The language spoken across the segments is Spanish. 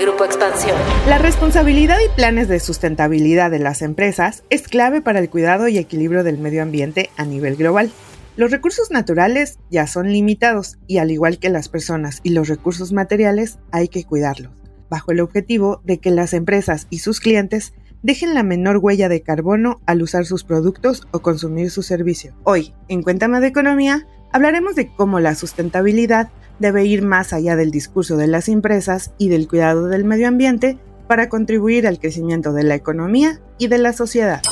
Grupo Expansión. La responsabilidad y planes de sustentabilidad de las empresas es clave para el cuidado y equilibrio del medio ambiente a nivel global. Los recursos naturales ya son limitados y al igual que las personas y los recursos materiales hay que cuidarlos, bajo el objetivo de que las empresas y sus clientes dejen la menor huella de carbono al usar sus productos o consumir su servicio. Hoy, en Cuéntame de Economía, hablaremos de cómo la sustentabilidad debe ir más allá del discurso de las empresas y del cuidado del medio ambiente para contribuir al crecimiento de la economía y de la sociedad.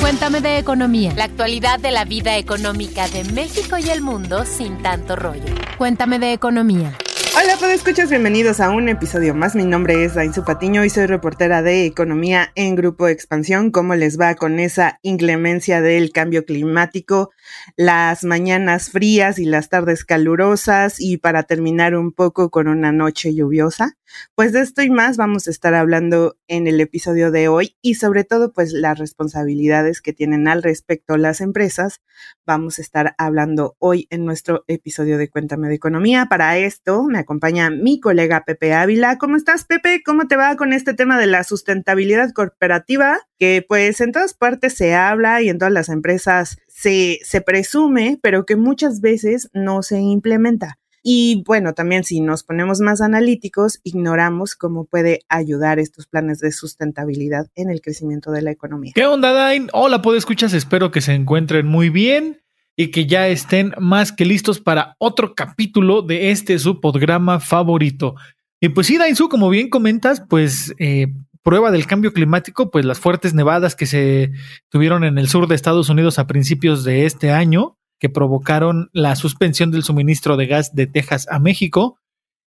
Cuéntame de economía. La actualidad de la vida económica de México y el mundo sin tanto rollo. Cuéntame de economía. Hola, pues escuchas, bienvenidos a un episodio más. Mi nombre es Dainzu Patiño y soy reportera de Economía en Grupo Expansión. ¿Cómo les va con esa inclemencia del cambio climático? Las mañanas frías y las tardes calurosas y para terminar un poco con una noche lluviosa. Pues de esto y más vamos a estar hablando en el episodio de hoy y sobre todo pues las responsabilidades que tienen al respecto las empresas. Vamos a estar hablando hoy en nuestro episodio de Cuéntame de Economía. Para esto me acompaña mi colega Pepe Ávila. ¿Cómo estás Pepe? ¿Cómo te va con este tema de la sustentabilidad corporativa? Que pues en todas partes se habla y en todas las empresas se, se presume, pero que muchas veces no se implementa. Y bueno, también si nos ponemos más analíticos, ignoramos cómo puede ayudar estos planes de sustentabilidad en el crecimiento de la economía. ¿Qué onda, Dain? Hola, ¿puedo escuchas? Espero que se encuentren muy bien y que ya estén más que listos para otro capítulo de este su programa favorito. Y pues sí, Dainzu, como bien comentas, pues eh, prueba del cambio climático, pues las fuertes nevadas que se tuvieron en el sur de Estados Unidos a principios de este año, que provocaron la suspensión del suministro de gas de Texas a México.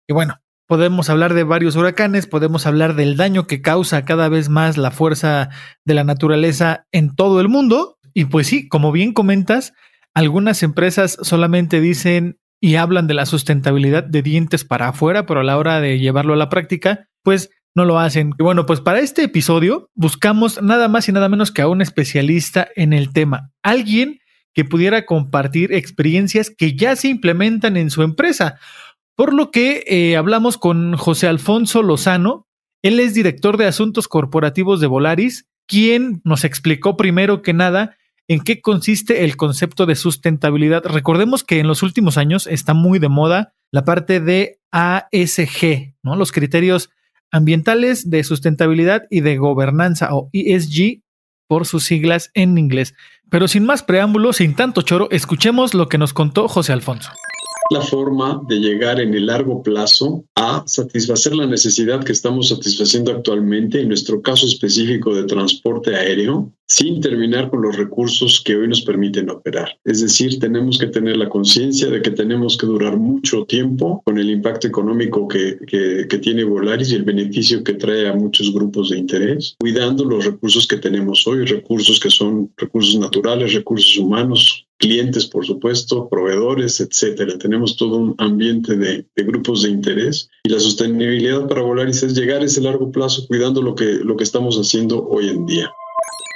Y bueno, podemos hablar de varios huracanes, podemos hablar del daño que causa cada vez más la fuerza de la naturaleza en todo el mundo. Y pues sí, como bien comentas, algunas empresas solamente dicen y hablan de la sustentabilidad de dientes para afuera, pero a la hora de llevarlo a la práctica, pues no lo hacen. Y bueno, pues para este episodio buscamos nada más y nada menos que a un especialista en el tema, alguien que pudiera compartir experiencias que ya se implementan en su empresa. Por lo que eh, hablamos con José Alfonso Lozano, él es director de asuntos corporativos de Volaris, quien nos explicó primero que nada en qué consiste el concepto de sustentabilidad. Recordemos que en los últimos años está muy de moda la parte de ASG, ¿no? Los criterios ambientales de sustentabilidad y de gobernanza o ESG por sus siglas en inglés. Pero sin más preámbulos, sin tanto choro, escuchemos lo que nos contó José Alfonso la forma de llegar en el largo plazo a satisfacer la necesidad que estamos satisfaciendo actualmente, en nuestro caso específico de transporte aéreo, sin terminar con los recursos que hoy nos permiten operar. Es decir, tenemos que tener la conciencia de que tenemos que durar mucho tiempo con el impacto económico que, tiene Volaris y el beneficio que trae a muchos grupos de interés, cuidando los recursos que tenemos hoy, recursos que son recursos naturales, recursos humanos, clientes, por supuesto, proveedores, etcétera. Tenemos todo un ambiente de, grupos de interés y la sostenibilidad para Volaris es llegar a ese largo plazo cuidando lo que, lo que estamos haciendo hoy en día.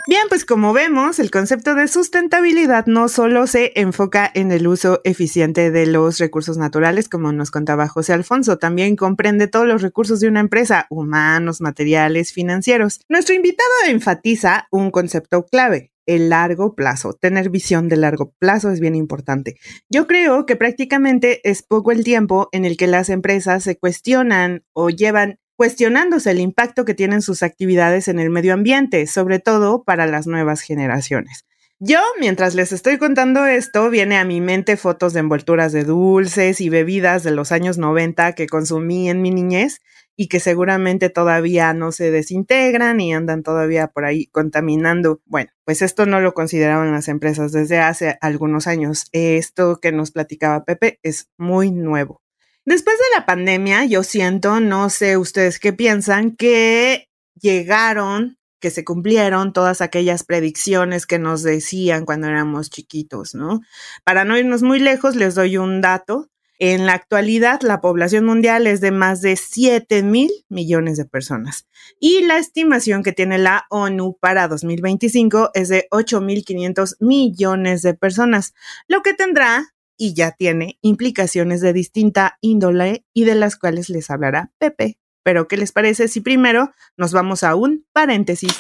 Bien, pues como vemos, el concepto de sustentabilidad no solo se enfoca en el uso eficiente de los recursos naturales, como nos contaba José Alfonso, también comprende todos los recursos de una empresa, humanos, materiales, financieros. Nuestro invitado enfatiza un concepto clave, el largo plazo. Tener visión de largo plazo es bien importante. Yo creo que prácticamente es poco el tiempo en el que las empresas se cuestionan o llevan cuestionándose el impacto que tienen sus actividades en el medio ambiente, sobre todo para las nuevas generaciones. Yo, mientras les estoy contando esto, viene a mi mente fotos de envolturas de dulces y bebidas de los años 90 que consumí en mi niñez y que seguramente todavía no se desintegran y andan todavía por ahí contaminando. Bueno, pues esto no lo consideraban las empresas desde hace algunos años. Esto que nos platicaba Pepe es muy nuevo. Después de la pandemia, yo siento, no sé ustedes qué piensan, que llegaron, que se cumplieron todas aquellas predicciones que nos decían cuando éramos chiquitos, ¿no? Para no irnos muy lejos, les doy un dato. En la actualidad, la población mundial es de más de 7 mil millones de personas y la estimación que tiene la ONU para 2025 es de 8.500 millones de personas, lo que tendrá y ya tiene implicaciones de distinta índole y de las cuales les hablará Pepe. Pero, ¿qué les parece si primero nos vamos a un paréntesis?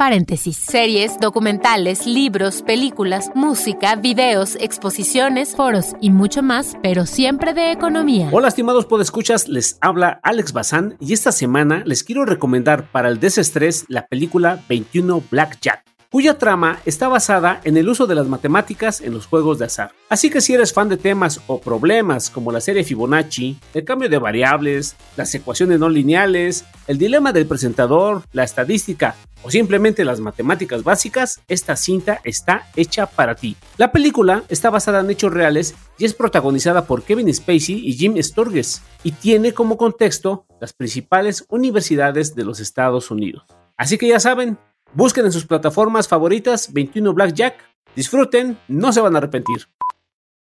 Paréntesis. Series, documentales, libros, películas, música, videos, exposiciones, foros y mucho más, pero siempre de economía. Hola, estimados podescuchas, les habla Alex Bazán y esta semana les quiero recomendar para el desestrés la película 21 Blackjack cuya trama está basada en el uso de las matemáticas en los juegos de azar. Así que si eres fan de temas o problemas como la serie Fibonacci, el cambio de variables, las ecuaciones no lineales, el dilema del presentador, la estadística o simplemente las matemáticas básicas, esta cinta está hecha para ti. La película está basada en hechos reales y es protagonizada por Kevin Spacey y Jim Sturges y tiene como contexto las principales universidades de los Estados Unidos. Así que ya saben, Busquen en sus plataformas favoritas 21 Blackjack. Disfruten, no se van a arrepentir.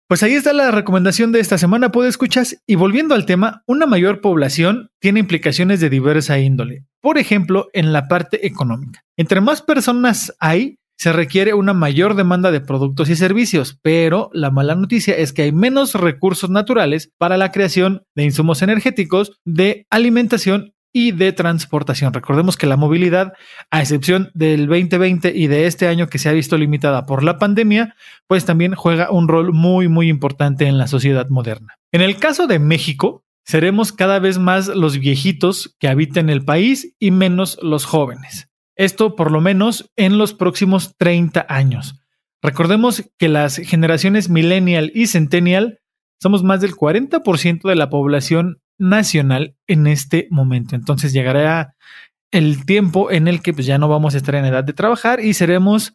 Pues ahí está la recomendación de esta semana, puede escuchas. Y volviendo al tema, una mayor población tiene implicaciones de diversa índole. Por ejemplo, en la parte económica. Entre más personas hay, se requiere una mayor demanda de productos y servicios, pero la mala noticia es que hay menos recursos naturales para la creación de insumos energéticos, de alimentación y de transportación. Recordemos que la movilidad, a excepción del 2020 y de este año que se ha visto limitada por la pandemia, pues también juega un rol muy, muy importante en la sociedad moderna. En el caso de México, seremos cada vez más los viejitos que habiten el país y menos los jóvenes. Esto por lo menos en los próximos 30 años. Recordemos que las generaciones millennial y centennial somos más del 40% de la población nacional en este momento. Entonces llegará el tiempo en el que pues, ya no vamos a estar en edad de trabajar y seremos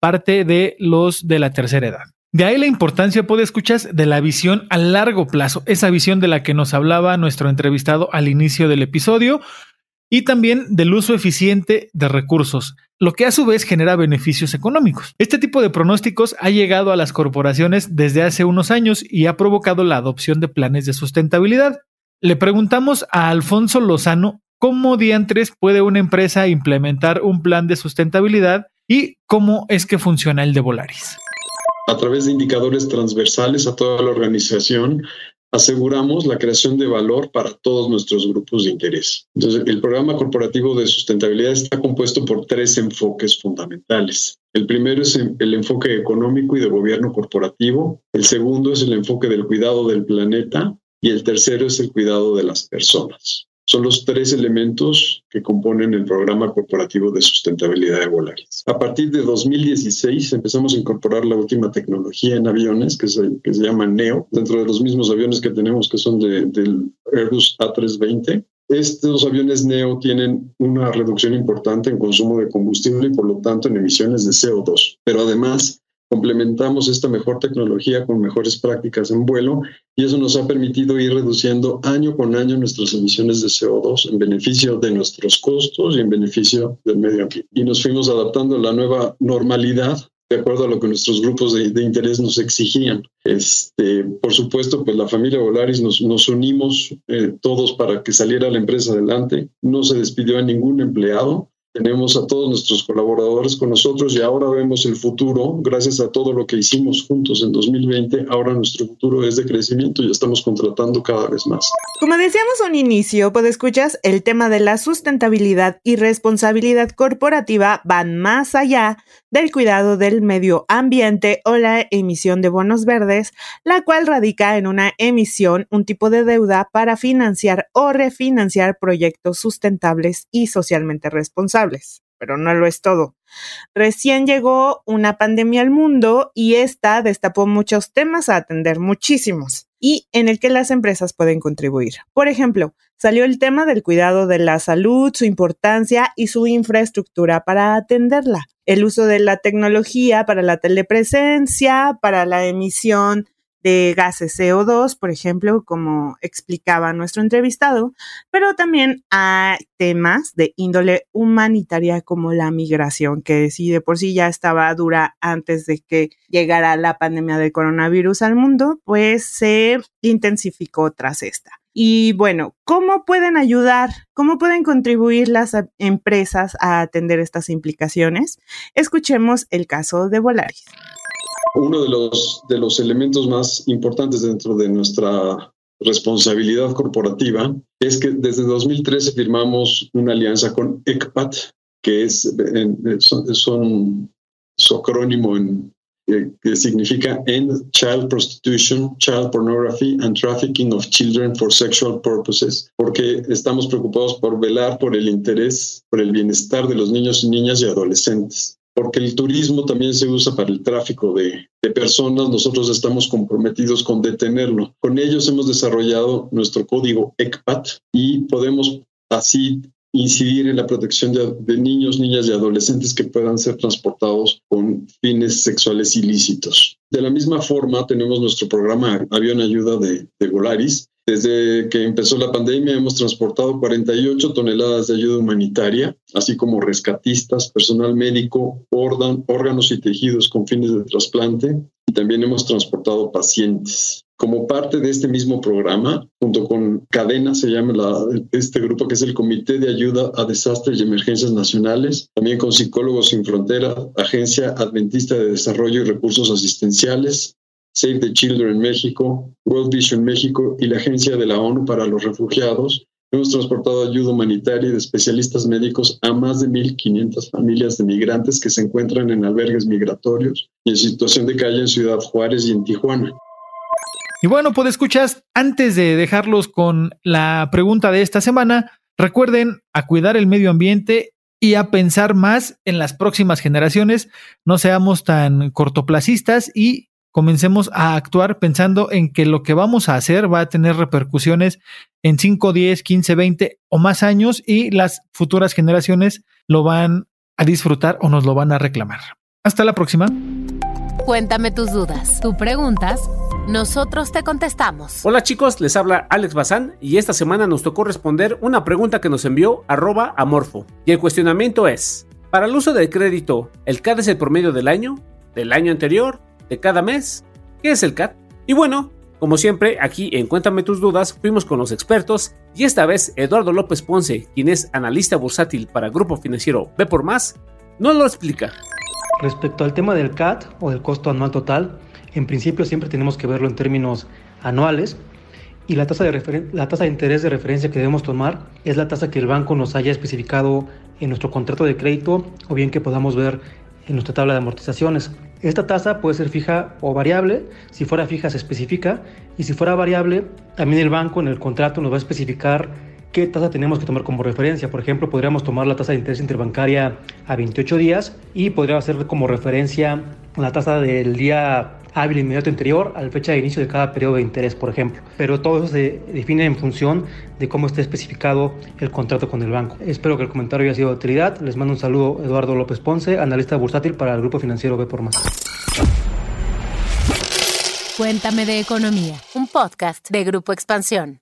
parte de los de la tercera edad. De ahí la importancia, puede escuchar, de la visión a largo plazo, esa visión de la que nos hablaba nuestro entrevistado al inicio del episodio, y también del uso eficiente de recursos, lo que a su vez genera beneficios económicos. Este tipo de pronósticos ha llegado a las corporaciones desde hace unos años y ha provocado la adopción de planes de sustentabilidad. Le preguntamos a Alfonso Lozano cómo diantres puede una empresa implementar un plan de sustentabilidad y cómo es que funciona el de Volaris. A través de indicadores transversales a toda la organización, aseguramos la creación de valor para todos nuestros grupos de interés. Entonces, el programa corporativo de sustentabilidad está compuesto por tres enfoques fundamentales. El primero es el enfoque económico y de gobierno corporativo. El segundo es el enfoque del cuidado del planeta y el tercero es el cuidado de las personas. Son los tres elementos que componen el programa corporativo de sustentabilidad de Volaris. A partir de 2016 empezamos a incorporar la última tecnología en aviones que se, que se llama NEO, dentro de los mismos aviones que tenemos que son del Airbus A320. Estos aviones NEO tienen una reducción importante en consumo de combustible y por lo tanto en emisiones de CO2. Pero además complementamos esta mejor tecnología con mejores prácticas en vuelo y eso nos ha permitido ir reduciendo año con año nuestras emisiones de CO2 en beneficio de nuestros costos y en beneficio del medio ambiente. Y nos fuimos adaptando a la nueva normalidad de acuerdo a lo que nuestros grupos de, interés nos exigían. Este, por supuesto, pues la familia Volaris nos, nos unimos eh, todos para que saliera la empresa adelante. No se despidió a ningún empleado tenemos a todos nuestros colaboradores con nosotros y ahora vemos el futuro, gracias a todo lo que hicimos juntos en 2020, ahora nuestro futuro es de crecimiento y estamos contratando cada vez más. Como decíamos un inicio, pues escuchas, el tema de la sustentabilidad y responsabilidad corporativa van más allá del cuidado del medio ambiente o la emisión de bonos verdes, la cual radica en una emisión, un tipo de deuda para financiar o refinanciar proyectos sustentables y socialmente responsables. Pero no lo es todo. Recién llegó una pandemia al mundo y esta destapó muchos temas a atender, muchísimos, y en el que las empresas pueden contribuir. Por ejemplo, salió el tema del cuidado de la salud, su importancia y su infraestructura para atenderla el uso de la tecnología para la telepresencia, para la emisión de gases CO2, por ejemplo, como explicaba nuestro entrevistado, pero también hay temas de índole humanitaria como la migración, que sí de por sí ya estaba dura antes de que llegara la pandemia del coronavirus al mundo, pues se intensificó tras esta. Y bueno, ¿cómo pueden ayudar? ¿Cómo pueden contribuir las empresas a atender estas implicaciones? Escuchemos el caso de Volaris. Uno de los, de los elementos más importantes dentro de nuestra responsabilidad corporativa es que desde 2013 firmamos una alianza con ECPAT, que es son, su acrónimo en, que significa End Child Prostitution, Child Pornography and Trafficking of Children for Sexual Purposes, porque estamos preocupados por velar por el interés, por el bienestar de los niños niñas y adolescentes porque el turismo también se usa para el tráfico de, personas, nosotros estamos comprometidos con detenerlo. Con ellos hemos desarrollado nuestro código ECPAT y podemos así incidir en la protección de, niños, niñas y adolescentes que puedan ser transportados con fines sexuales ilícitos. De la misma forma, tenemos nuestro programa Avión Ayuda de, de Volaris, desde que empezó la pandemia hemos transportado 48 toneladas de ayuda humanitaria, así como rescatistas, personal médico, órganos y tejidos con fines de trasplante y también hemos transportado pacientes. Como parte de este mismo programa, junto con Cadena, se llama este grupo que es el Comité de Ayuda a Desastres y Emergencias Nacionales, también con Psicólogos Sin Frontera, Agencia Adventista de Desarrollo y Recursos Asistenciales, Save the Children México, World Vision México y la Agencia de la ONU para los Refugiados, hemos transportado ayuda humanitaria de especialistas médicos a más de 1.500 familias de migrantes que se encuentran en albergues migratorios y en situación de calle en Ciudad Juárez y en Tijuana. Y bueno, pues escuchas, antes de dejarlos con la pregunta de esta semana, recuerden a cuidar el medio ambiente y a pensar más en las próximas generaciones. No seamos tan cortoplacistas y comencemos a actuar pensando en que lo que vamos a hacer va a tener repercusiones en 5, 10, 15, 20 o más años y las futuras generaciones lo van a disfrutar o nos lo van a reclamar. Hasta la próxima. Cuéntame tus dudas, tus preguntas, nosotros te contestamos. Hola chicos, les habla Alex Bazán y esta semana nos tocó responder una pregunta que nos envió arroba amorfo. Y el cuestionamiento es, para el uso del crédito, ¿el CAD es el promedio del año? ¿Del año anterior? De cada mes. ¿Qué es el CAT? Y bueno, como siempre, aquí en Cuéntame tus dudas fuimos con los expertos y esta vez Eduardo López Ponce, quien es analista bursátil para Grupo Financiero B por Más, nos lo explica. Respecto al tema del CAT o del costo anual total, en principio siempre tenemos que verlo en términos anuales y la tasa de, la tasa de interés de referencia que debemos tomar es la tasa que el banco nos haya especificado en nuestro contrato de crédito o bien que podamos ver en nuestra tabla de amortizaciones. Esta tasa puede ser fija o variable. Si fuera fija se especifica y si fuera variable, también el banco en el contrato nos va a especificar qué tasa tenemos que tomar como referencia. Por ejemplo, podríamos tomar la tasa de interés interbancaria a 28 días y podría ser como referencia la tasa del día hábil inmediato anterior a la fecha de inicio de cada periodo de interés, por ejemplo. Pero todo eso se define en función de cómo esté especificado el contrato con el banco. Espero que el comentario haya sido de utilidad. Les mando un saludo Eduardo López Ponce, analista bursátil para el Grupo Financiero B por Más. Cuéntame de Economía, un podcast de Grupo Expansión.